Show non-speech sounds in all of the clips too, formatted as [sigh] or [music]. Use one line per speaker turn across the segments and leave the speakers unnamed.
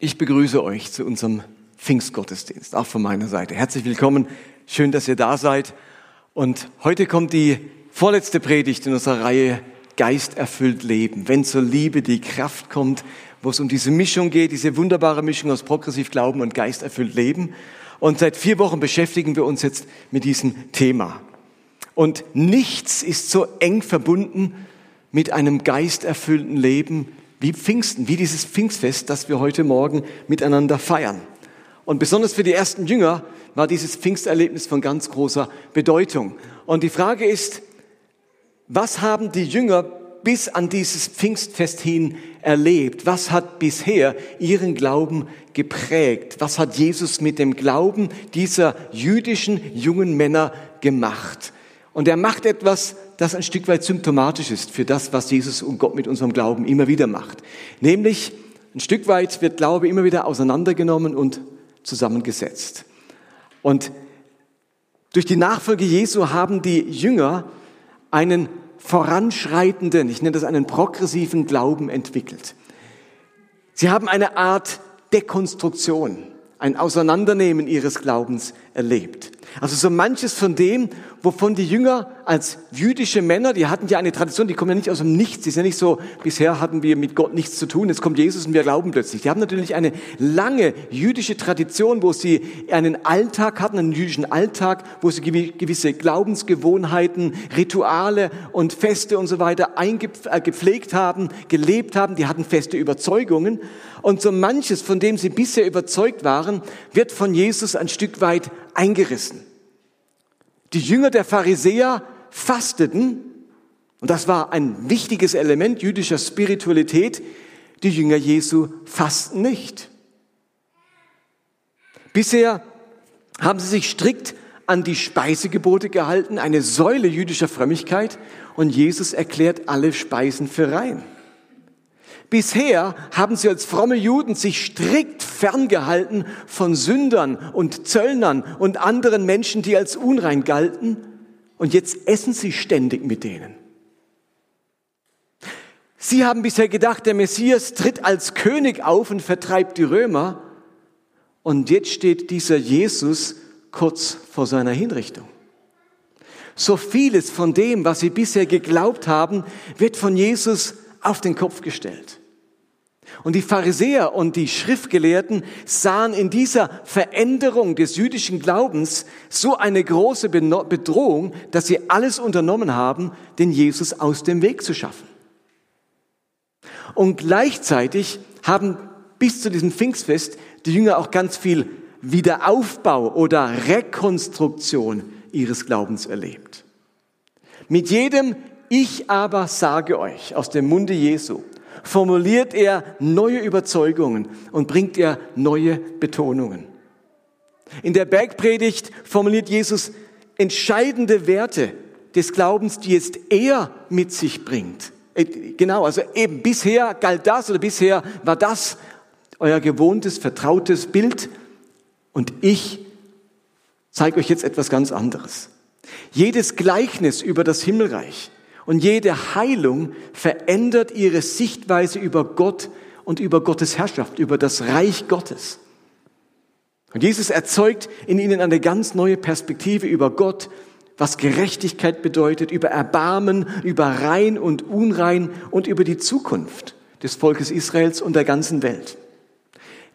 Ich begrüße euch zu unserem Pfingstgottesdienst, auch von meiner Seite. Herzlich willkommen, schön, dass ihr da seid. Und heute kommt die vorletzte Predigt in unserer Reihe Geist erfüllt Leben. Wenn zur Liebe die Kraft kommt, wo es um diese Mischung geht, diese wunderbare Mischung aus progressiv Glauben und Geist erfüllt Leben. Und seit vier Wochen beschäftigen wir uns jetzt mit diesem Thema. Und nichts ist so eng verbunden mit einem geisterfüllten Leben wie Pfingsten, wie dieses Pfingstfest, das wir heute Morgen miteinander feiern. Und besonders für die ersten Jünger war dieses Pfingsterlebnis von ganz großer Bedeutung. Und die Frage ist, was haben die Jünger bis an dieses Pfingstfest hin erlebt? Was hat bisher ihren Glauben geprägt? Was hat Jesus mit dem Glauben dieser jüdischen jungen Männer gemacht? Und er macht etwas, das ein Stück weit symptomatisch ist für das, was Jesus und Gott mit unserem Glauben immer wieder macht. Nämlich, ein Stück weit wird Glaube immer wieder auseinandergenommen und zusammengesetzt. Und durch die Nachfolge Jesu haben die Jünger einen voranschreitenden, ich nenne das einen progressiven Glauben entwickelt. Sie haben eine Art Dekonstruktion, ein Auseinandernehmen ihres Glaubens erlebt. Also so manches von dem, wovon die Jünger als jüdische Männer, die hatten ja eine Tradition, die kommen ja nicht aus dem Nichts, die sind ja nicht so, bisher hatten wir mit Gott nichts zu tun, jetzt kommt Jesus und wir glauben plötzlich. Die haben natürlich eine lange jüdische Tradition, wo sie einen Alltag hatten, einen jüdischen Alltag, wo sie gewisse Glaubensgewohnheiten, Rituale und Feste und so weiter eingepflegt äh, haben, gelebt haben, die hatten feste Überzeugungen. Und so manches, von dem sie bisher überzeugt waren, wird von Jesus ein Stück weit eingerissen. Die Jünger der Pharisäer fasteten, und das war ein wichtiges Element jüdischer Spiritualität, die Jünger Jesu fasten nicht. Bisher haben sie sich strikt an die Speisegebote gehalten, eine Säule jüdischer Frömmigkeit, und Jesus erklärt alle Speisen für rein. Bisher haben sie als fromme Juden sich strikt ferngehalten von Sündern und Zöllnern und anderen Menschen, die als unrein galten. Und jetzt essen sie ständig mit denen. Sie haben bisher gedacht, der Messias tritt als König auf und vertreibt die Römer. Und jetzt steht dieser Jesus kurz vor seiner Hinrichtung. So vieles von dem, was sie bisher geglaubt haben, wird von Jesus auf den Kopf gestellt. Und die Pharisäer und die Schriftgelehrten sahen in dieser Veränderung des jüdischen Glaubens so eine große Bedrohung, dass sie alles unternommen haben, den Jesus aus dem Weg zu schaffen. Und gleichzeitig haben bis zu diesem Pfingstfest die Jünger auch ganz viel Wiederaufbau oder Rekonstruktion ihres Glaubens erlebt. Mit jedem Ich aber sage euch aus dem Munde Jesu formuliert er neue Überzeugungen und bringt er neue Betonungen. In der Bergpredigt formuliert Jesus entscheidende Werte des Glaubens, die jetzt er mit sich bringt. Äh, genau, also eben bisher galt das oder bisher war das euer gewohntes, vertrautes Bild und ich zeige euch jetzt etwas ganz anderes. Jedes Gleichnis über das Himmelreich und jede Heilung verändert ihre Sichtweise über Gott und über Gottes Herrschaft, über das Reich Gottes. Und Jesus erzeugt in ihnen eine ganz neue Perspektive über Gott, was Gerechtigkeit bedeutet, über Erbarmen, über Rein und Unrein und über die Zukunft des Volkes Israels und der ganzen Welt.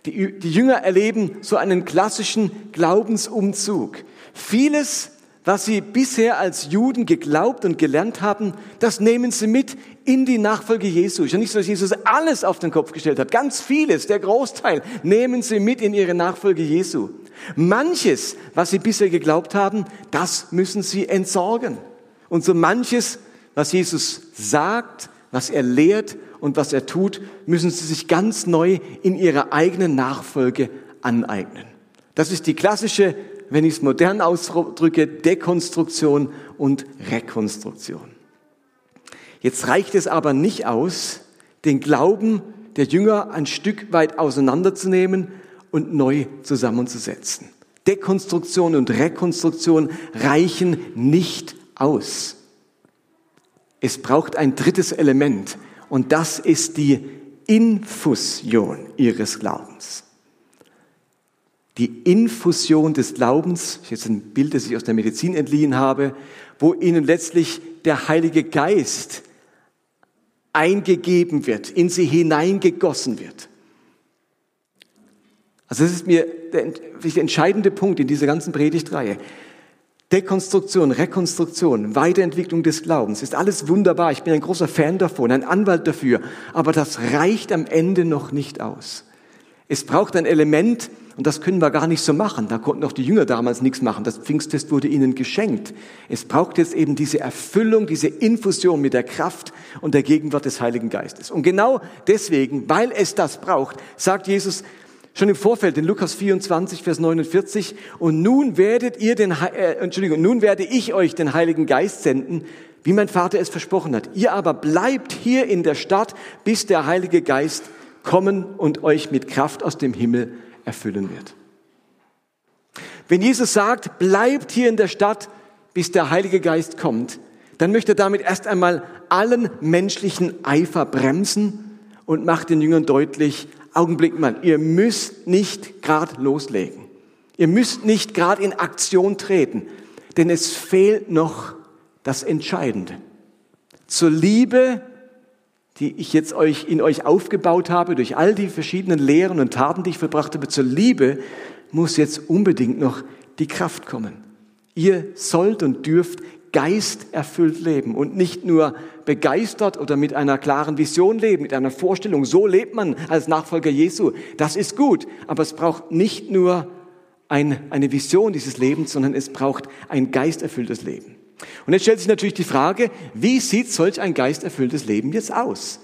Die, die Jünger erleben so einen klassischen Glaubensumzug. Vieles was sie bisher als Juden geglaubt und gelernt haben, das nehmen sie mit in die Nachfolge Jesu. Ja nicht so, dass Jesus alles auf den Kopf gestellt hat. Ganz vieles, der Großteil, nehmen sie mit in ihre Nachfolge Jesu. Manches, was sie bisher geglaubt haben, das müssen sie entsorgen. Und so manches, was Jesus sagt, was er lehrt und was er tut, müssen sie sich ganz neu in ihrer eigenen Nachfolge aneignen. Das ist die klassische wenn ich es modern ausdrücke, Dekonstruktion und Rekonstruktion. Jetzt reicht es aber nicht aus, den Glauben der Jünger ein Stück weit auseinanderzunehmen und neu zusammenzusetzen. Dekonstruktion und Rekonstruktion reichen nicht aus. Es braucht ein drittes Element und das ist die Infusion ihres Glaubens. Die Infusion des Glaubens, jetzt ein Bild, das ich aus der Medizin entliehen habe, wo ihnen letztlich der Heilige Geist eingegeben wird, in sie hineingegossen wird. Also das ist mir der, der entscheidende Punkt in dieser ganzen Predigtreihe. Dekonstruktion, Rekonstruktion, Weiterentwicklung des Glaubens ist alles wunderbar. Ich bin ein großer Fan davon, ein Anwalt dafür. Aber das reicht am Ende noch nicht aus. Es braucht ein Element, und das können wir gar nicht so machen. Da konnten auch die Jünger damals nichts machen. Das Pfingstfest wurde ihnen geschenkt. Es braucht jetzt eben diese Erfüllung, diese Infusion mit der Kraft und der Gegenwart des Heiligen Geistes. Und genau deswegen, weil es das braucht, sagt Jesus, Schon im Vorfeld in Lukas 24, Vers 49. Und nun werdet ihr den, äh, Entschuldigung, nun werde ich euch den Heiligen Geist senden, wie mein Vater es versprochen hat. Ihr aber bleibt hier in der Stadt, bis der Heilige Geist kommen und euch mit Kraft aus dem Himmel erfüllen wird. Wenn Jesus sagt, bleibt hier in der Stadt, bis der Heilige Geist kommt, dann möchte er damit erst einmal allen menschlichen Eifer bremsen und macht den Jüngern deutlich, Augenblick mal, ihr müsst nicht gerade loslegen. Ihr müsst nicht gerade in Aktion treten, denn es fehlt noch das Entscheidende. Zur Liebe, die ich jetzt euch in euch aufgebaut habe durch all die verschiedenen Lehren und Taten, die ich verbracht habe, zur Liebe muss jetzt unbedingt noch die Kraft kommen. Ihr sollt und dürft geisterfüllt leben und nicht nur begeistert oder mit einer klaren Vision leben, mit einer Vorstellung. So lebt man als Nachfolger Jesu. Das ist gut, aber es braucht nicht nur ein, eine Vision dieses Lebens, sondern es braucht ein geisterfülltes Leben. Und jetzt stellt sich natürlich die Frage, wie sieht solch ein geisterfülltes Leben jetzt aus?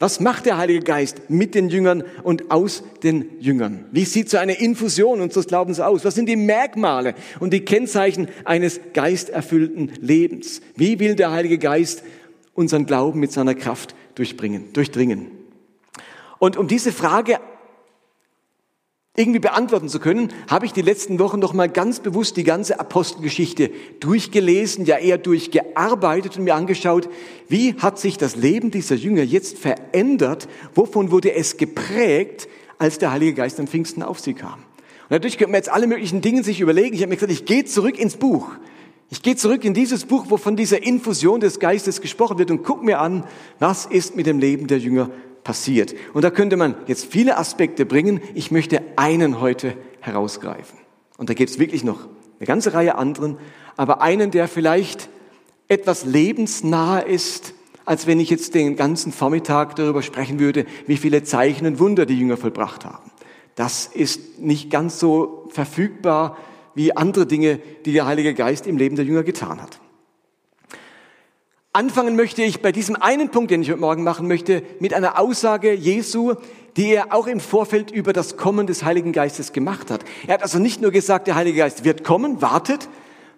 Was macht der Heilige Geist mit den Jüngern und aus den Jüngern? Wie sieht so eine Infusion unseres Glaubens aus? Was sind die Merkmale und die Kennzeichen eines geisterfüllten Lebens? Wie will der Heilige Geist unseren Glauben mit seiner Kraft durchbringen, durchdringen? Und um diese Frage irgendwie beantworten zu können, habe ich die letzten Wochen noch mal ganz bewusst die ganze Apostelgeschichte durchgelesen, ja eher durchgearbeitet und mir angeschaut, wie hat sich das Leben dieser Jünger jetzt verändert, wovon wurde es geprägt, als der Heilige Geist am Pfingsten auf sie kam. Und natürlich könnte man jetzt alle möglichen Dinge sich überlegen. Ich habe mir gesagt, ich gehe zurück ins Buch. Ich gehe zurück in dieses Buch, wo von dieser Infusion des Geistes gesprochen wird und guck mir an, was ist mit dem Leben der Jünger passiert. Und da könnte man jetzt viele Aspekte bringen. Ich möchte einen heute herausgreifen. Und da gibt es wirklich noch eine ganze Reihe anderen, aber einen, der vielleicht etwas lebensnahe ist, als wenn ich jetzt den ganzen Vormittag darüber sprechen würde, wie viele Zeichen und Wunder die Jünger vollbracht haben. Das ist nicht ganz so verfügbar wie andere Dinge, die der Heilige Geist im Leben der Jünger getan hat. Anfangen möchte ich bei diesem einen Punkt, den ich heute Morgen machen möchte, mit einer Aussage Jesu, die er auch im Vorfeld über das Kommen des Heiligen Geistes gemacht hat. Er hat also nicht nur gesagt, der Heilige Geist wird kommen, wartet,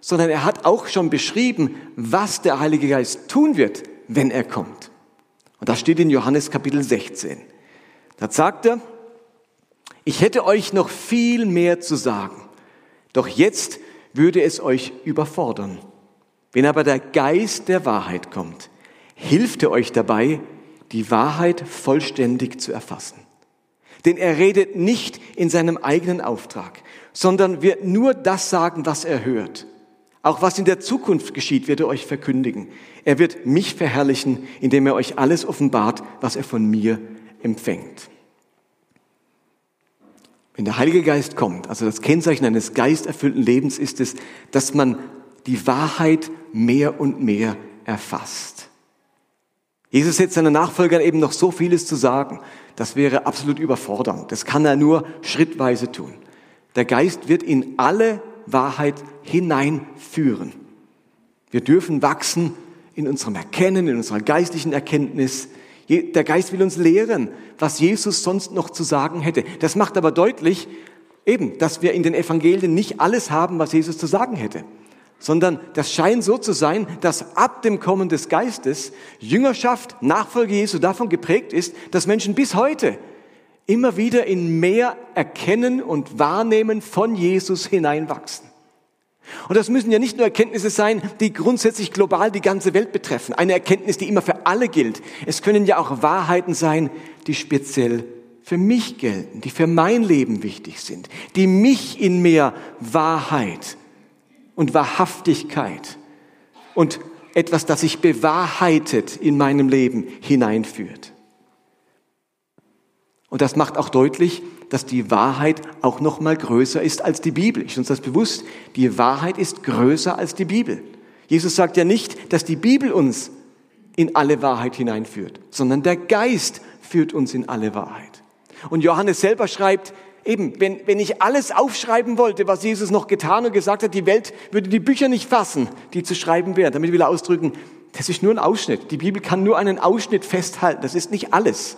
sondern er hat auch schon beschrieben, was der Heilige Geist tun wird, wenn er kommt. Und das steht in Johannes Kapitel 16. Da sagt er, ich hätte euch noch viel mehr zu sagen, doch jetzt würde es euch überfordern. Wenn aber der Geist der Wahrheit kommt, hilft er euch dabei, die Wahrheit vollständig zu erfassen. Denn er redet nicht in seinem eigenen Auftrag, sondern wird nur das sagen, was er hört. Auch was in der Zukunft geschieht, wird er euch verkündigen. Er wird mich verherrlichen, indem er euch alles offenbart, was er von mir empfängt. Wenn der Heilige Geist kommt, also das Kennzeichen eines geisterfüllten Lebens ist es, dass man die Wahrheit mehr und mehr erfasst. Jesus hat seinen Nachfolgern eben noch so vieles zu sagen. Das wäre absolut überfordernd. Das kann er nur schrittweise tun. Der Geist wird in alle Wahrheit hineinführen. Wir dürfen wachsen in unserem Erkennen, in unserer geistlichen Erkenntnis. Der Geist will uns lehren, was Jesus sonst noch zu sagen hätte. Das macht aber deutlich, eben, dass wir in den Evangelien nicht alles haben, was Jesus zu sagen hätte sondern das scheint so zu sein, dass ab dem Kommen des Geistes Jüngerschaft, Nachfolge Jesu davon geprägt ist, dass Menschen bis heute immer wieder in mehr Erkennen und Wahrnehmen von Jesus hineinwachsen. Und das müssen ja nicht nur Erkenntnisse sein, die grundsätzlich global die ganze Welt betreffen. Eine Erkenntnis, die immer für alle gilt. Es können ja auch Wahrheiten sein, die speziell für mich gelten, die für mein Leben wichtig sind, die mich in mehr Wahrheit und Wahrhaftigkeit und etwas, das sich bewahrheitet in meinem Leben hineinführt. Und das macht auch deutlich, dass die Wahrheit auch noch mal größer ist als die Bibel. Ist uns das bewusst? Die Wahrheit ist größer als die Bibel. Jesus sagt ja nicht, dass die Bibel uns in alle Wahrheit hineinführt, sondern der Geist führt uns in alle Wahrheit. Und Johannes selber schreibt, eben, wenn, wenn ich alles aufschreiben wollte, was Jesus noch getan und gesagt hat, die Welt würde die Bücher nicht fassen, die zu schreiben wären. Damit will er ausdrücken, das ist nur ein Ausschnitt. Die Bibel kann nur einen Ausschnitt festhalten. Das ist nicht alles.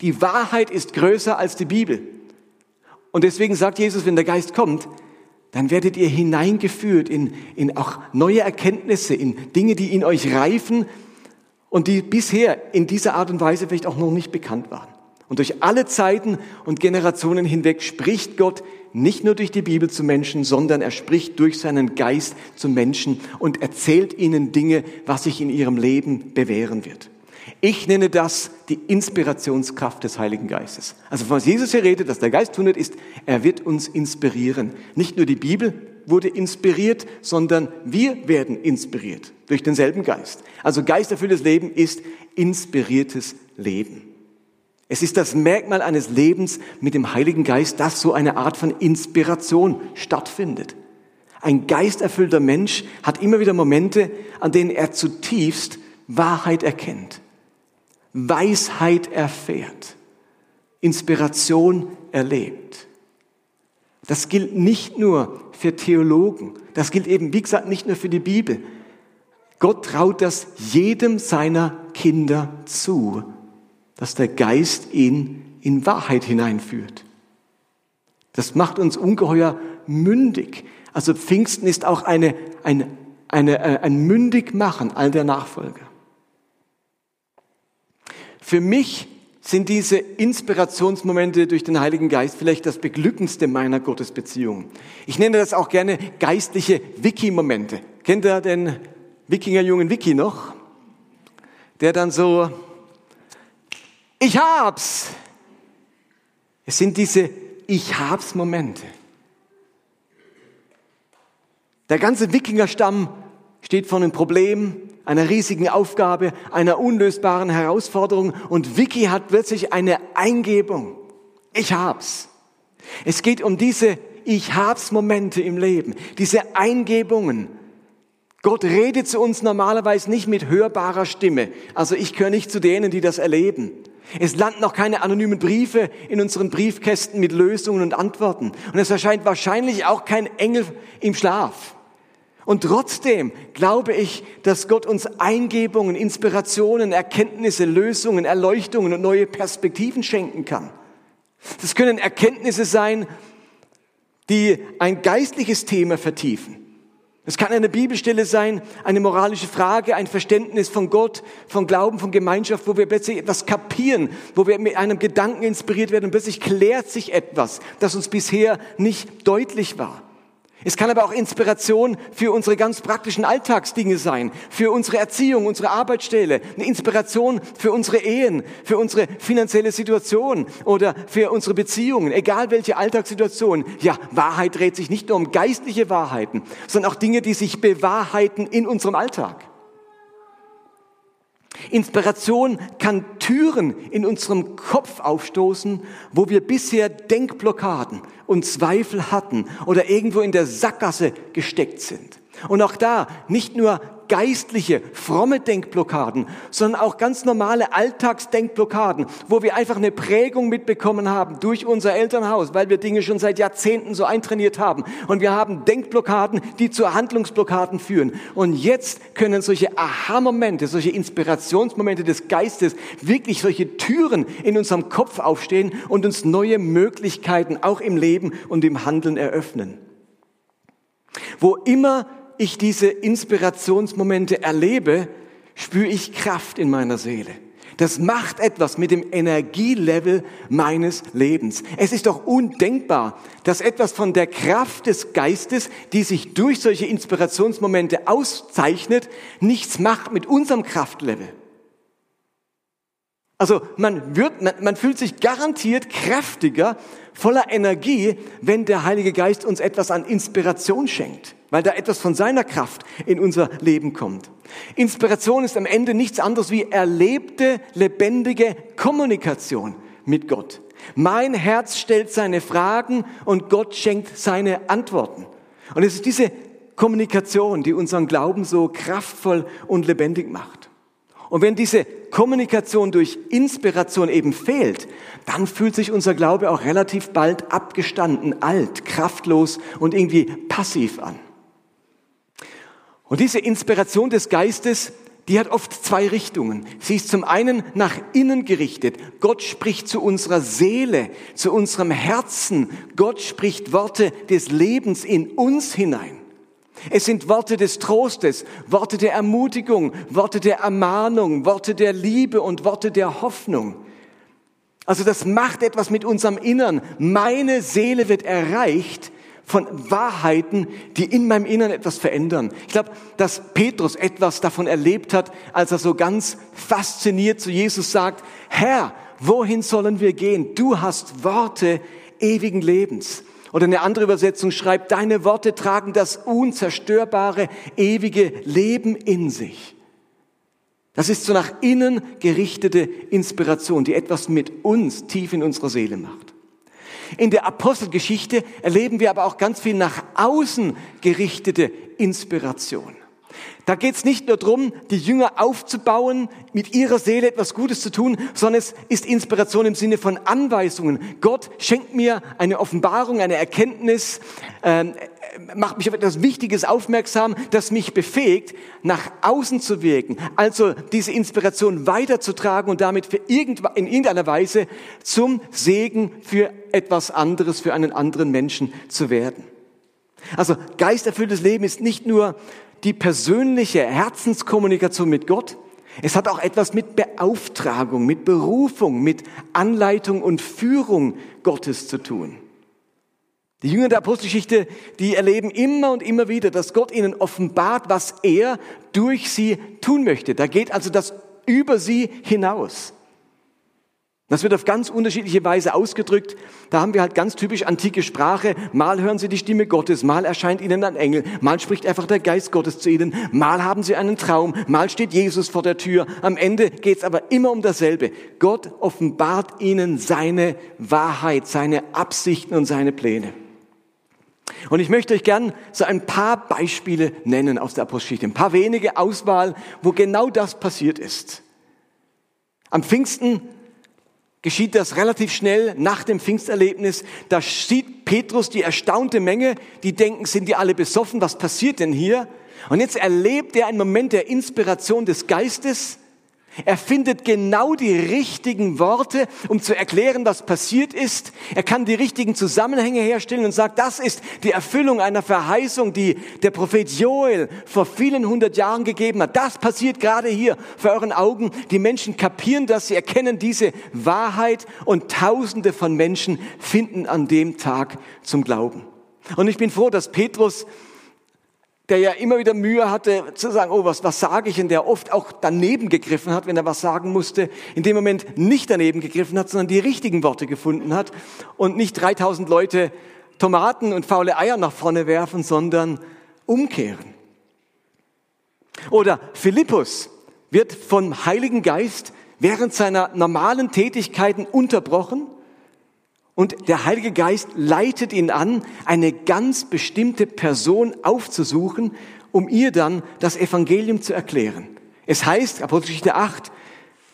Die Wahrheit ist größer als die Bibel. Und deswegen sagt Jesus, wenn der Geist kommt, dann werdet ihr hineingeführt in, in auch neue Erkenntnisse, in Dinge, die in euch reifen und die bisher in dieser Art und Weise vielleicht auch noch nicht bekannt waren. Und durch alle Zeiten und Generationen hinweg spricht Gott nicht nur durch die Bibel zu Menschen, sondern er spricht durch seinen Geist zu Menschen und erzählt ihnen Dinge, was sich in ihrem Leben bewähren wird. Ich nenne das die Inspirationskraft des Heiligen Geistes. Also was Jesus hier redet, dass der Geist tun wird, ist, er wird uns inspirieren. Nicht nur die Bibel wurde inspiriert, sondern wir werden inspiriert durch denselben Geist. Also geisterfülltes Leben ist inspiriertes Leben. Es ist das Merkmal eines Lebens mit dem Heiligen Geist, dass so eine Art von Inspiration stattfindet. Ein geisterfüllter Mensch hat immer wieder Momente, an denen er zutiefst Wahrheit erkennt, Weisheit erfährt, Inspiration erlebt. Das gilt nicht nur für Theologen, das gilt eben, wie gesagt, nicht nur für die Bibel. Gott traut das jedem seiner Kinder zu dass der Geist ihn in Wahrheit hineinführt. Das macht uns ungeheuer mündig. Also Pfingsten ist auch eine, eine, eine, äh, ein Mündigmachen all der Nachfolger. Für mich sind diese Inspirationsmomente durch den Heiligen Geist vielleicht das beglückendste meiner Gottesbeziehung. Ich nenne das auch gerne geistliche Wiki-Momente. Kennt ihr den Wikingerjungen Wiki noch? Der dann so ich hab's. Es sind diese Ich hab's Momente. Der ganze Wikingerstamm steht vor einem Problem, einer riesigen Aufgabe, einer unlösbaren Herausforderung und Vicky hat plötzlich eine Eingebung. Ich hab's. Es geht um diese Ich hab's Momente im Leben, diese Eingebungen. Gott redet zu uns normalerweise nicht mit hörbarer Stimme. Also ich gehöre nicht zu denen, die das erleben. Es landen noch keine anonymen Briefe in unseren Briefkästen mit Lösungen und Antworten. Und es erscheint wahrscheinlich auch kein Engel im Schlaf. Und trotzdem glaube ich, dass Gott uns Eingebungen, Inspirationen, Erkenntnisse, Lösungen, Erleuchtungen und neue Perspektiven schenken kann. Das können Erkenntnisse sein, die ein geistliches Thema vertiefen. Es kann eine Bibelstelle sein, eine moralische Frage, ein Verständnis von Gott, von Glauben, von Gemeinschaft, wo wir plötzlich etwas kapieren, wo wir mit einem Gedanken inspiriert werden und plötzlich klärt sich etwas, das uns bisher nicht deutlich war. Es kann aber auch Inspiration für unsere ganz praktischen Alltagsdinge sein, für unsere Erziehung, unsere Arbeitsstelle, eine Inspiration für unsere Ehen, für unsere finanzielle Situation oder für unsere Beziehungen, egal welche Alltagssituation. Ja, Wahrheit dreht sich nicht nur um geistliche Wahrheiten, sondern auch Dinge, die sich bewahrheiten in unserem Alltag. Inspiration kann Türen in unserem Kopf aufstoßen, wo wir bisher Denkblockaden und Zweifel hatten oder irgendwo in der Sackgasse gesteckt sind. Und auch da nicht nur geistliche, fromme Denkblockaden, sondern auch ganz normale Alltagsdenkblockaden, wo wir einfach eine Prägung mitbekommen haben durch unser Elternhaus, weil wir Dinge schon seit Jahrzehnten so eintrainiert haben. Und wir haben Denkblockaden, die zu Handlungsblockaden führen. Und jetzt können solche Aha-Momente, solche Inspirationsmomente des Geistes wirklich solche Türen in unserem Kopf aufstehen und uns neue Möglichkeiten auch im Leben und im Handeln eröffnen. Wo immer ich diese Inspirationsmomente erlebe, spüre ich Kraft in meiner Seele. Das macht etwas mit dem Energielevel meines Lebens. Es ist doch undenkbar, dass etwas von der Kraft des Geistes, die sich durch solche Inspirationsmomente auszeichnet, nichts macht mit unserem Kraftlevel. Also man, wird, man, man fühlt sich garantiert kräftiger, voller Energie, wenn der Heilige Geist uns etwas an Inspiration schenkt, weil da etwas von seiner Kraft in unser Leben kommt. Inspiration ist am Ende nichts anderes wie erlebte, lebendige Kommunikation mit Gott. Mein Herz stellt seine Fragen und Gott schenkt seine Antworten. Und es ist diese Kommunikation, die unseren Glauben so kraftvoll und lebendig macht. Und wenn diese Kommunikation durch Inspiration eben fehlt, dann fühlt sich unser Glaube auch relativ bald abgestanden, alt, kraftlos und irgendwie passiv an. Und diese Inspiration des Geistes, die hat oft zwei Richtungen. Sie ist zum einen nach innen gerichtet. Gott spricht zu unserer Seele, zu unserem Herzen. Gott spricht Worte des Lebens in uns hinein. Es sind Worte des Trostes, Worte der Ermutigung, Worte der Ermahnung, Worte der Liebe und Worte der Hoffnung. Also das macht etwas mit unserem Innern. Meine Seele wird erreicht von Wahrheiten, die in meinem Innern etwas verändern. Ich glaube, dass Petrus etwas davon erlebt hat, als er so ganz fasziniert zu Jesus sagt, Herr, wohin sollen wir gehen? Du hast Worte ewigen Lebens. Oder eine andere Übersetzung schreibt, deine Worte tragen das unzerstörbare, ewige Leben in sich. Das ist so nach innen gerichtete Inspiration, die etwas mit uns tief in unserer Seele macht. In der Apostelgeschichte erleben wir aber auch ganz viel nach außen gerichtete Inspiration. Da geht es nicht nur darum, die Jünger aufzubauen, mit ihrer Seele etwas Gutes zu tun, sondern es ist Inspiration im Sinne von Anweisungen. Gott schenkt mir eine Offenbarung, eine Erkenntnis, äh, macht mich auf etwas Wichtiges aufmerksam, das mich befähigt, nach außen zu wirken. Also diese Inspiration weiterzutragen und damit für irgend, in irgendeiner Weise zum Segen für etwas anderes, für einen anderen Menschen zu werden. Also geisterfülltes Leben ist nicht nur die persönliche Herzenskommunikation mit Gott. Es hat auch etwas mit Beauftragung, mit Berufung, mit Anleitung und Führung Gottes zu tun. Die Jünger der Apostelgeschichte, die erleben immer und immer wieder, dass Gott ihnen offenbart, was er durch sie tun möchte. Da geht also das über sie hinaus. Das wird auf ganz unterschiedliche Weise ausgedrückt. Da haben wir halt ganz typisch antike Sprache. Mal hören sie die Stimme Gottes, mal erscheint ihnen ein Engel, mal spricht einfach der Geist Gottes zu ihnen, mal haben sie einen Traum, mal steht Jesus vor der Tür. Am Ende geht es aber immer um dasselbe. Gott offenbart ihnen seine Wahrheit, seine Absichten und seine Pläne. Und ich möchte euch gern so ein paar Beispiele nennen aus der Apostelgeschichte, ein paar wenige Auswahl, wo genau das passiert ist. Am Pfingsten geschieht das relativ schnell nach dem Pfingsterlebnis. Da sieht Petrus die erstaunte Menge, die denken, sind die alle besoffen, was passiert denn hier? Und jetzt erlebt er einen Moment der Inspiration des Geistes er findet genau die richtigen Worte, um zu erklären, was passiert ist. Er kann die richtigen Zusammenhänge herstellen und sagt, das ist die Erfüllung einer Verheißung, die der Prophet Joel vor vielen hundert Jahren gegeben hat. Das passiert gerade hier vor euren Augen. Die Menschen kapieren das, sie erkennen diese Wahrheit und Tausende von Menschen finden an dem Tag zum Glauben. Und ich bin froh, dass Petrus der ja immer wieder Mühe hatte zu sagen, oh, was, was sage ich? Und der oft auch daneben gegriffen hat, wenn er was sagen musste, in dem Moment nicht daneben gegriffen hat, sondern die richtigen Worte gefunden hat und nicht 3000 Leute Tomaten und faule Eier nach vorne werfen, sondern umkehren. Oder Philippus wird vom Heiligen Geist während seiner normalen Tätigkeiten unterbrochen und der Heilige Geist leitet ihn an, eine ganz bestimmte Person aufzusuchen, um ihr dann das Evangelium zu erklären. Es heißt, Apostelgeschichte 8,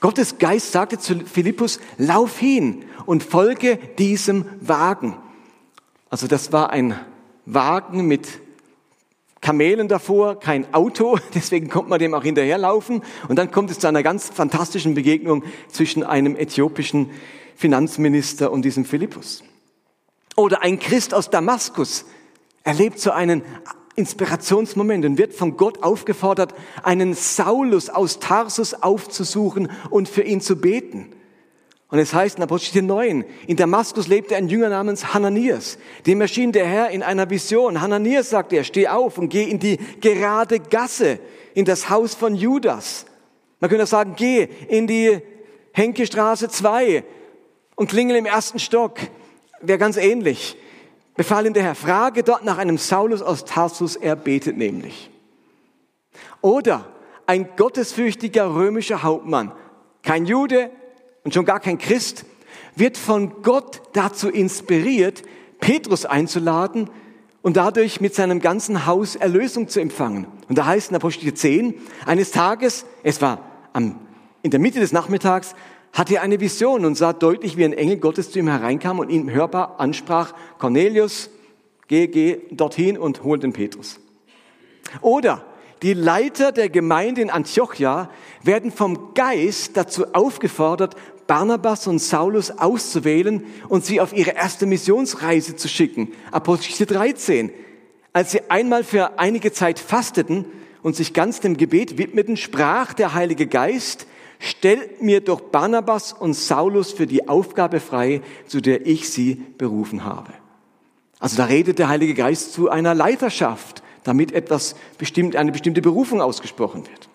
Gottes Geist sagte zu Philippus, lauf hin und folge diesem Wagen. Also das war ein Wagen mit Kamelen davor, kein Auto, [laughs] deswegen kommt man dem auch hinterherlaufen. Und dann kommt es zu einer ganz fantastischen Begegnung zwischen einem äthiopischen Finanzminister und diesem Philippus. Oder ein Christ aus Damaskus erlebt so einen Inspirationsmoment und wird von Gott aufgefordert, einen Saulus aus Tarsus aufzusuchen und für ihn zu beten. Und es heißt in Apostel 9, in Damaskus lebte ein Jünger namens Hananias. Dem erschien der Herr in einer Vision. Hananias sagte er, steh auf und geh in die gerade Gasse, in das Haus von Judas. Man könnte sagen, geh in die Henke Straße 2 und klingel im ersten Stock. Wäre ganz ähnlich. Befahl ihm der Herr, frage dort nach einem Saulus aus Tarsus, er betet nämlich. Oder ein gottesfürchtiger römischer Hauptmann, kein Jude und schon gar kein Christ, wird von Gott dazu inspiriert, Petrus einzuladen und dadurch mit seinem ganzen Haus Erlösung zu empfangen. Und da heißt in Apostel 10, eines Tages, es war am, in der Mitte des Nachmittags, hatte er eine Vision und sah deutlich, wie ein Engel Gottes zu ihm hereinkam und ihm hörbar ansprach, Cornelius, geh, geh dorthin und hol den Petrus. Oder die Leiter der Gemeinde in Antiochia werden vom Geist dazu aufgefordert, Barnabas und Saulus auszuwählen und sie auf ihre erste Missionsreise zu schicken. Apostel 13. Als sie einmal für einige Zeit fasteten und sich ganz dem Gebet widmeten, sprach der Heilige Geist, stellt mir doch Barnabas und Saulus für die Aufgabe frei, zu der ich sie berufen habe. Also da redet der Heilige Geist zu einer Leiterschaft, damit etwas bestimmt, eine bestimmte Berufung ausgesprochen wird.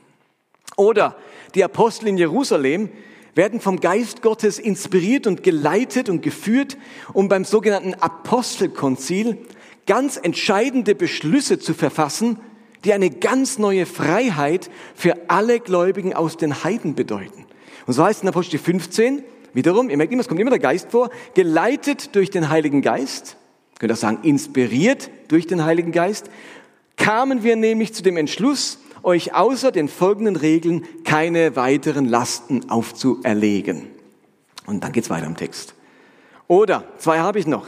Oder die Apostel in Jerusalem werden vom Geist Gottes inspiriert und geleitet und geführt, um beim sogenannten Apostelkonzil ganz entscheidende Beschlüsse zu verfassen, die eine ganz neue Freiheit für alle Gläubigen aus den Heiden bedeuten. Und so heißt es in Apostel 15, wiederum, ihr merkt immer, es kommt immer der Geist vor, geleitet durch den Heiligen Geist, könnt ihr sagen, inspiriert durch den Heiligen Geist, kamen wir nämlich zu dem Entschluss, euch außer den folgenden Regeln keine weiteren Lasten aufzuerlegen. Und dann geht's weiter im Text. Oder, zwei habe ich noch.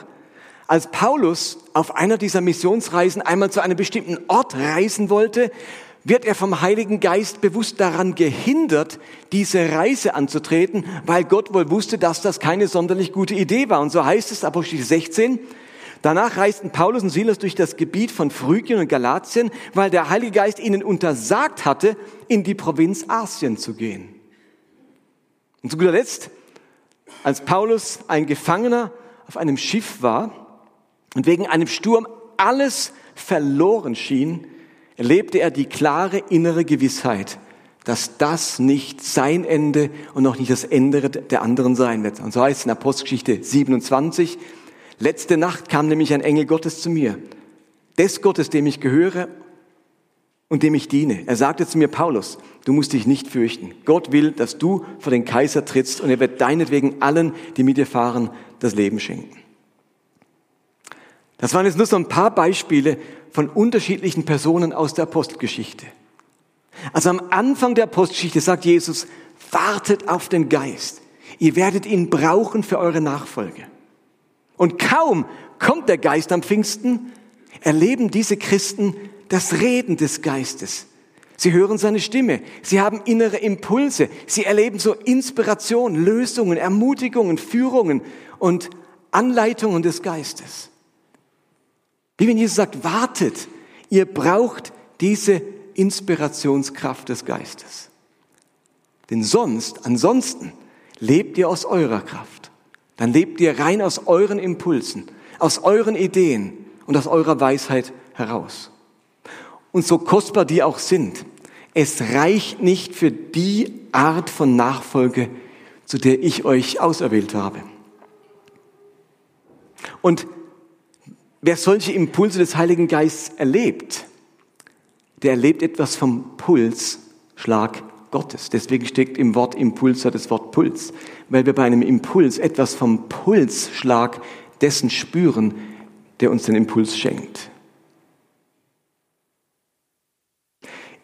Als Paulus auf einer dieser Missionsreisen einmal zu einem bestimmten Ort reisen wollte, wird er vom Heiligen Geist bewusst daran gehindert, diese Reise anzutreten, weil Gott wohl wusste, dass das keine sonderlich gute Idee war. Und so heißt es, Apostel 16, danach reisten Paulus und Silas durch das Gebiet von Phrygien und Galatien, weil der Heilige Geist ihnen untersagt hatte, in die Provinz Asien zu gehen. Und zu guter Letzt, als Paulus ein Gefangener auf einem Schiff war, und wegen einem Sturm alles verloren schien, erlebte er die klare innere Gewissheit, dass das nicht sein Ende und noch nicht das Ende der anderen sein wird. Und so heißt es in Apostelgeschichte 27, letzte Nacht kam nämlich ein Engel Gottes zu mir, des Gottes, dem ich gehöre und dem ich diene. Er sagte zu mir, Paulus, du musst dich nicht fürchten. Gott will, dass du vor den Kaiser trittst und er wird deinetwegen allen, die mit dir fahren, das Leben schenken. Das waren jetzt nur so ein paar Beispiele von unterschiedlichen Personen aus der Apostelgeschichte. Also am Anfang der Apostelgeschichte sagt Jesus, wartet auf den Geist. Ihr werdet ihn brauchen für eure Nachfolge. Und kaum kommt der Geist am Pfingsten, erleben diese Christen das Reden des Geistes. Sie hören seine Stimme, sie haben innere Impulse, sie erleben so Inspiration, Lösungen, Ermutigungen, Führungen und Anleitungen des Geistes. Wie wenn Jesus sagt, wartet, ihr braucht diese Inspirationskraft des Geistes. Denn sonst, ansonsten, lebt ihr aus eurer Kraft. Dann lebt ihr rein aus euren Impulsen, aus euren Ideen und aus eurer Weisheit heraus. Und so kostbar die auch sind, es reicht nicht für die Art von Nachfolge, zu der ich euch auserwählt habe. Und Wer solche Impulse des Heiligen Geistes erlebt, der erlebt etwas vom Pulsschlag Gottes. Deswegen steckt im Wort Impuls das Wort Puls, weil wir bei einem Impuls etwas vom Pulsschlag dessen spüren, der uns den Impuls schenkt.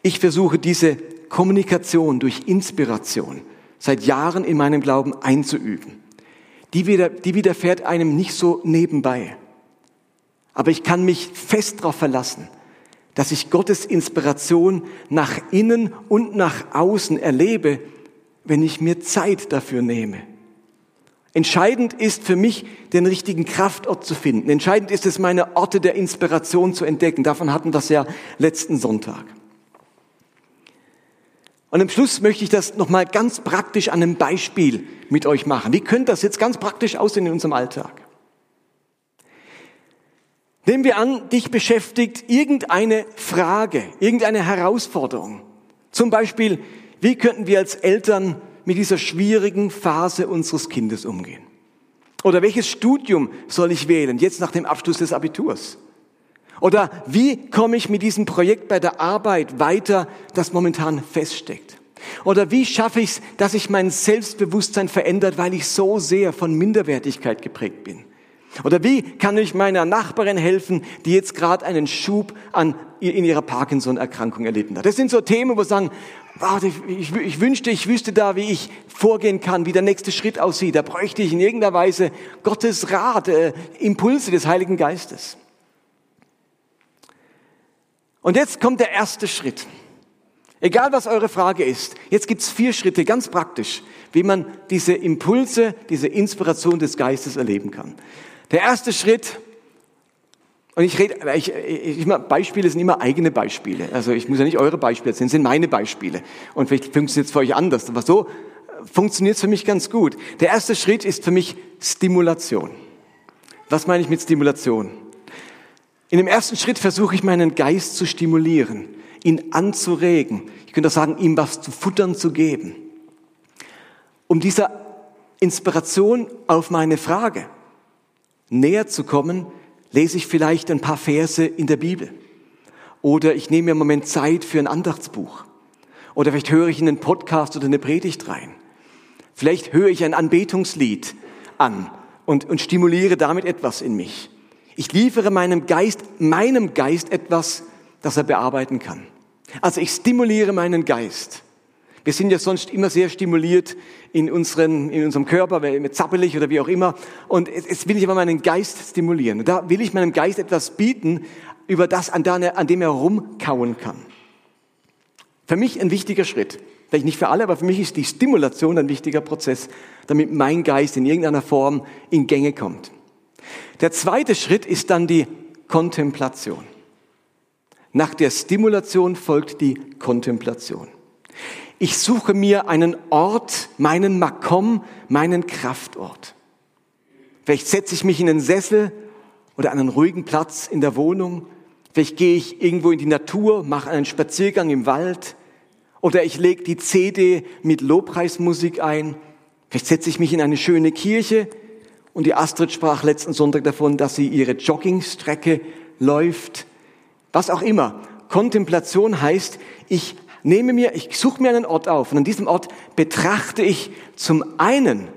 Ich versuche diese Kommunikation durch Inspiration seit Jahren in meinem Glauben einzuüben. Die, widerfährt einem nicht so nebenbei. Aber ich kann mich fest darauf verlassen, dass ich Gottes Inspiration nach innen und nach außen erlebe, wenn ich mir Zeit dafür nehme. Entscheidend ist für mich, den richtigen Kraftort zu finden. Entscheidend ist es, meine Orte der Inspiration zu entdecken. Davon hatten wir es ja letzten Sonntag. Und im Schluss möchte ich das nochmal ganz praktisch an einem Beispiel mit euch machen. Wie könnte das jetzt ganz praktisch aussehen in unserem Alltag? Nehmen wir an, dich beschäftigt irgendeine Frage, irgendeine Herausforderung. Zum Beispiel, wie könnten wir als Eltern mit dieser schwierigen Phase unseres Kindes umgehen? Oder welches Studium soll ich wählen, jetzt nach dem Abschluss des Abiturs? Oder wie komme ich mit diesem Projekt bei der Arbeit weiter, das momentan feststeckt? Oder wie schaffe ich es, dass sich mein Selbstbewusstsein verändert, weil ich so sehr von Minderwertigkeit geprägt bin? Oder wie kann ich meiner Nachbarin helfen, die jetzt gerade einen Schub an, in ihrer Parkinson-Erkrankung erlitten hat? Das sind so Themen, wo wir sagen, warte, ich, ich wünschte, ich wüsste da, wie ich vorgehen kann, wie der nächste Schritt aussieht. Da bräuchte ich in irgendeiner Weise Gottes Rat, äh, Impulse des Heiligen Geistes. Und jetzt kommt der erste Schritt. Egal was eure Frage ist, jetzt gibt's vier Schritte, ganz praktisch, wie man diese Impulse, diese Inspiration des Geistes erleben kann. Der erste Schritt, und ich rede, ich, ich, Beispiele sind immer eigene Beispiele. Also ich muss ja nicht eure Beispiele erzählen, sind meine Beispiele. Und vielleicht funktioniert es für euch anders. Aber so funktioniert es für mich ganz gut. Der erste Schritt ist für mich Stimulation. Was meine ich mit Stimulation? In dem ersten Schritt versuche ich meinen Geist zu stimulieren, ihn anzuregen. Ich könnte auch sagen, ihm was zu futtern zu geben. Um dieser Inspiration auf meine Frage, näher zu kommen, lese ich vielleicht ein paar Verse in der Bibel. Oder ich nehme mir einen Moment Zeit für ein Andachtsbuch. Oder vielleicht höre ich in einen Podcast oder eine Predigt rein. Vielleicht höre ich ein Anbetungslied an und, und stimuliere damit etwas in mich. Ich liefere meinem Geist, meinem Geist etwas, das er bearbeiten kann. Also ich stimuliere meinen Geist. Wir sind ja sonst immer sehr stimuliert in, unseren, in unserem Körper, zappelig oder wie auch immer. Und jetzt will ich aber meinen Geist stimulieren. Und da will ich meinem Geist etwas bieten, über das, an, dem er rumkauen kann. Für mich ein wichtiger Schritt. Vielleicht nicht für alle, aber für mich ist die Stimulation ein wichtiger Prozess, damit mein Geist in irgendeiner Form in Gänge kommt. Der zweite Schritt ist dann die Kontemplation. Nach der Stimulation folgt die Kontemplation. Ich suche mir einen Ort, meinen Makom, meinen Kraftort. Vielleicht setze ich mich in einen Sessel oder an einen ruhigen Platz in der Wohnung. Vielleicht gehe ich irgendwo in die Natur, mache einen Spaziergang im Wald. Oder ich lege die CD mit Lobpreismusik ein. Vielleicht setze ich mich in eine schöne Kirche. Und die Astrid sprach letzten Sonntag davon, dass sie ihre Joggingstrecke läuft. Was auch immer. Kontemplation heißt, ich nehme mir, ich suche mir einen Ort auf und an diesem Ort betrachte ich zum einen,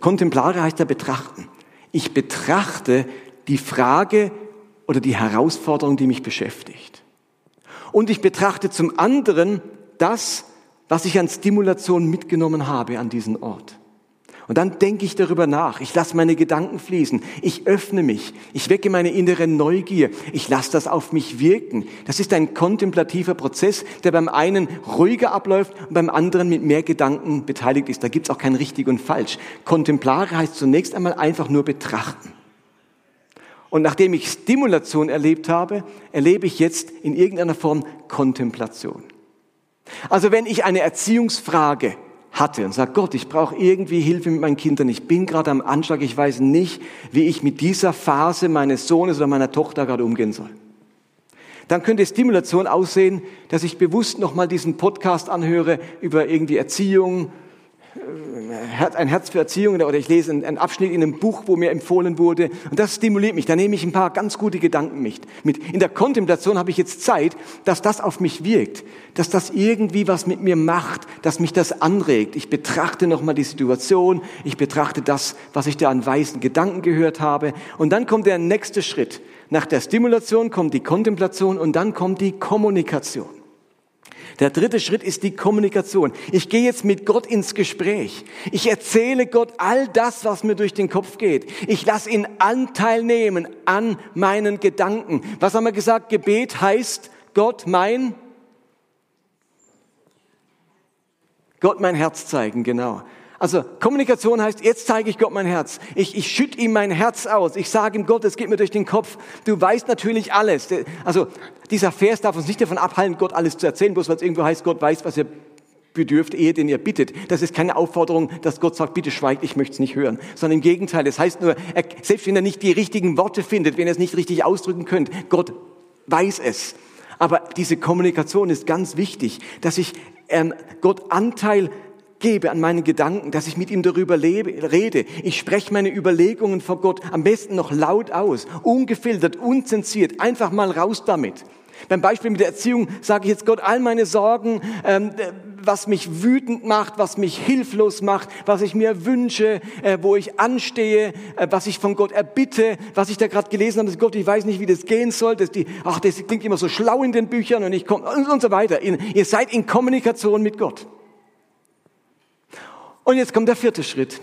kontemplare heißt ja betrachten, ich betrachte die Frage oder die Herausforderung, die mich beschäftigt. Und ich betrachte zum anderen das, was ich an Stimulation mitgenommen habe an diesen Ort. Und dann denke ich darüber nach. Ich lasse meine Gedanken fließen. Ich öffne mich. Ich wecke meine innere Neugier. Ich lasse das auf mich wirken. Das ist ein kontemplativer Prozess, der beim einen ruhiger abläuft und beim anderen mit mehr Gedanken beteiligt ist. Da gibt es auch kein richtig und falsch. Kontemplare heißt zunächst einmal einfach nur betrachten. Und nachdem ich Stimulation erlebt habe, erlebe ich jetzt in irgendeiner Form Kontemplation. Also wenn ich eine Erziehungsfrage hatte und sagt, Gott, ich brauche irgendwie Hilfe mit meinen Kindern. Ich bin gerade am Anschlag. Ich weiß nicht, wie ich mit dieser Phase meines Sohnes oder meiner Tochter gerade umgehen soll. Dann könnte Stimulation aussehen, dass ich bewusst nochmal diesen Podcast anhöre über irgendwie Erziehung, ein Herz für Erziehung oder ich lese einen Abschnitt in einem Buch, wo mir empfohlen wurde und das stimuliert mich. Da nehme ich ein paar ganz gute Gedanken mit. In der Kontemplation habe ich jetzt Zeit, dass das auf mich wirkt, dass das irgendwie was mit mir macht, dass mich das anregt. Ich betrachte nochmal die Situation, ich betrachte das, was ich da an weisen Gedanken gehört habe und dann kommt der nächste Schritt. Nach der Stimulation kommt die Kontemplation und dann kommt die Kommunikation. Der dritte Schritt ist die Kommunikation. Ich gehe jetzt mit Gott ins Gespräch. Ich erzähle Gott all das, was mir durch den Kopf geht. Ich lasse ihn Anteil nehmen an meinen Gedanken. Was haben wir gesagt? Gebet heißt Gott mein Gott mein Herz zeigen, genau. Also Kommunikation heißt, jetzt zeige ich Gott mein Herz. Ich, ich schütte ihm mein Herz aus. Ich sage ihm, Gott, es geht mir durch den Kopf. Du weißt natürlich alles. Also dieser Vers darf uns nicht davon abhalten, Gott alles zu erzählen, bloß weil es irgendwo heißt, Gott weiß, was ihr bedürft, ehe den ihr bittet. Das ist keine Aufforderung, dass Gott sagt, bitte schweigt, ich möchte es nicht hören. Sondern im Gegenteil, das heißt nur, er, selbst wenn er nicht die richtigen Worte findet, wenn er es nicht richtig ausdrücken könnt, Gott weiß es. Aber diese Kommunikation ist ganz wichtig, dass ich ähm, Gott Anteil gebe an meinen Gedanken, dass ich mit ihm darüber lebe, rede. Ich spreche meine Überlegungen vor Gott am besten noch laut aus, ungefiltert, unzensiert, einfach mal raus damit. Beim Beispiel mit der Erziehung sage ich jetzt Gott all meine Sorgen, ähm, was mich wütend macht, was mich hilflos macht, was ich mir wünsche, äh, wo ich anstehe, äh, was ich von Gott erbitte, was ich da gerade gelesen habe, Gott, ich weiß nicht, wie das gehen soll, dass die, ach, das klingt immer so schlau in den Büchern und ich komme und, und so weiter. Ihr seid in Kommunikation mit Gott. Und jetzt kommt der vierte Schritt.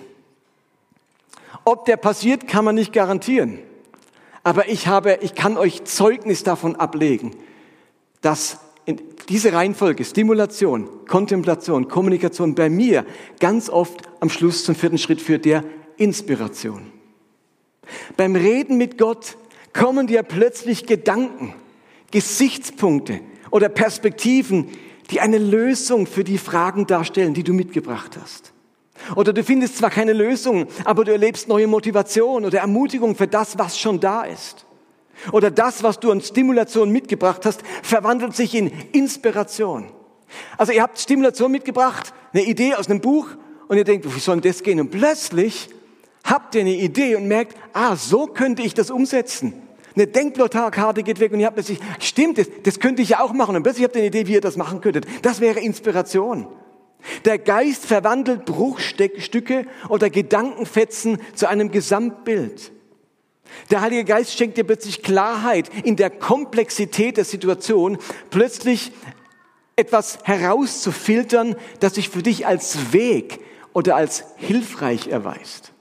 Ob der passiert, kann man nicht garantieren. Aber ich habe, ich kann euch Zeugnis davon ablegen, dass in diese Reihenfolge, Stimulation, Kontemplation, Kommunikation bei mir ganz oft am Schluss zum vierten Schritt führt, der Inspiration. Beim Reden mit Gott kommen dir plötzlich Gedanken, Gesichtspunkte oder Perspektiven, die eine Lösung für die Fragen darstellen, die du mitgebracht hast. Oder du findest zwar keine Lösung, aber du erlebst neue Motivation oder Ermutigung für das, was schon da ist. Oder das, was du an Stimulation mitgebracht hast, verwandelt sich in Inspiration. Also ihr habt Stimulation mitgebracht, eine Idee aus einem Buch und ihr denkt, wie soll denn das gehen? Und plötzlich habt ihr eine Idee und merkt, ah, so könnte ich das umsetzen. Eine Denkblockade geht weg und ihr habt plötzlich, stimmt, das, das könnte ich ja auch machen. Und plötzlich habt ihr eine Idee, wie ihr das machen könntet. Das wäre Inspiration. Der Geist verwandelt Bruchstücke oder Gedankenfetzen zu einem Gesamtbild. Der Heilige Geist schenkt dir plötzlich Klarheit in der Komplexität der Situation, plötzlich etwas herauszufiltern, das sich für dich als Weg oder als hilfreich erweist.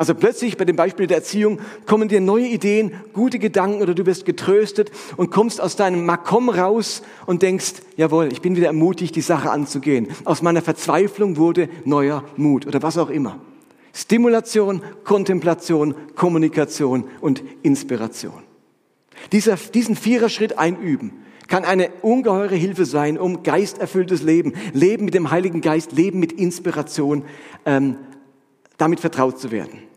Also plötzlich bei dem Beispiel der Erziehung kommen dir neue Ideen, gute Gedanken oder du wirst getröstet und kommst aus deinem Makom raus und denkst, jawohl, ich bin wieder ermutigt, die Sache anzugehen. Aus meiner Verzweiflung wurde neuer Mut oder was auch immer. Stimulation, Kontemplation, Kommunikation und Inspiration. Dieser, diesen Viererschritt einüben kann eine ungeheure Hilfe sein, um geisterfülltes Leben, Leben mit dem Heiligen Geist, Leben mit Inspiration, ähm, damit vertraut zu werden.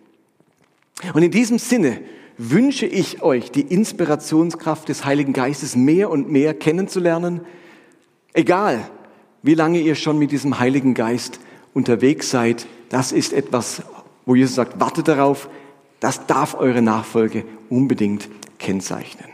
Und in diesem Sinne wünsche ich euch, die Inspirationskraft des Heiligen Geistes mehr und mehr kennenzulernen, egal wie lange ihr schon mit diesem Heiligen Geist unterwegs seid. Das ist etwas, wo Jesus sagt, wartet darauf, das darf eure Nachfolge unbedingt kennzeichnen.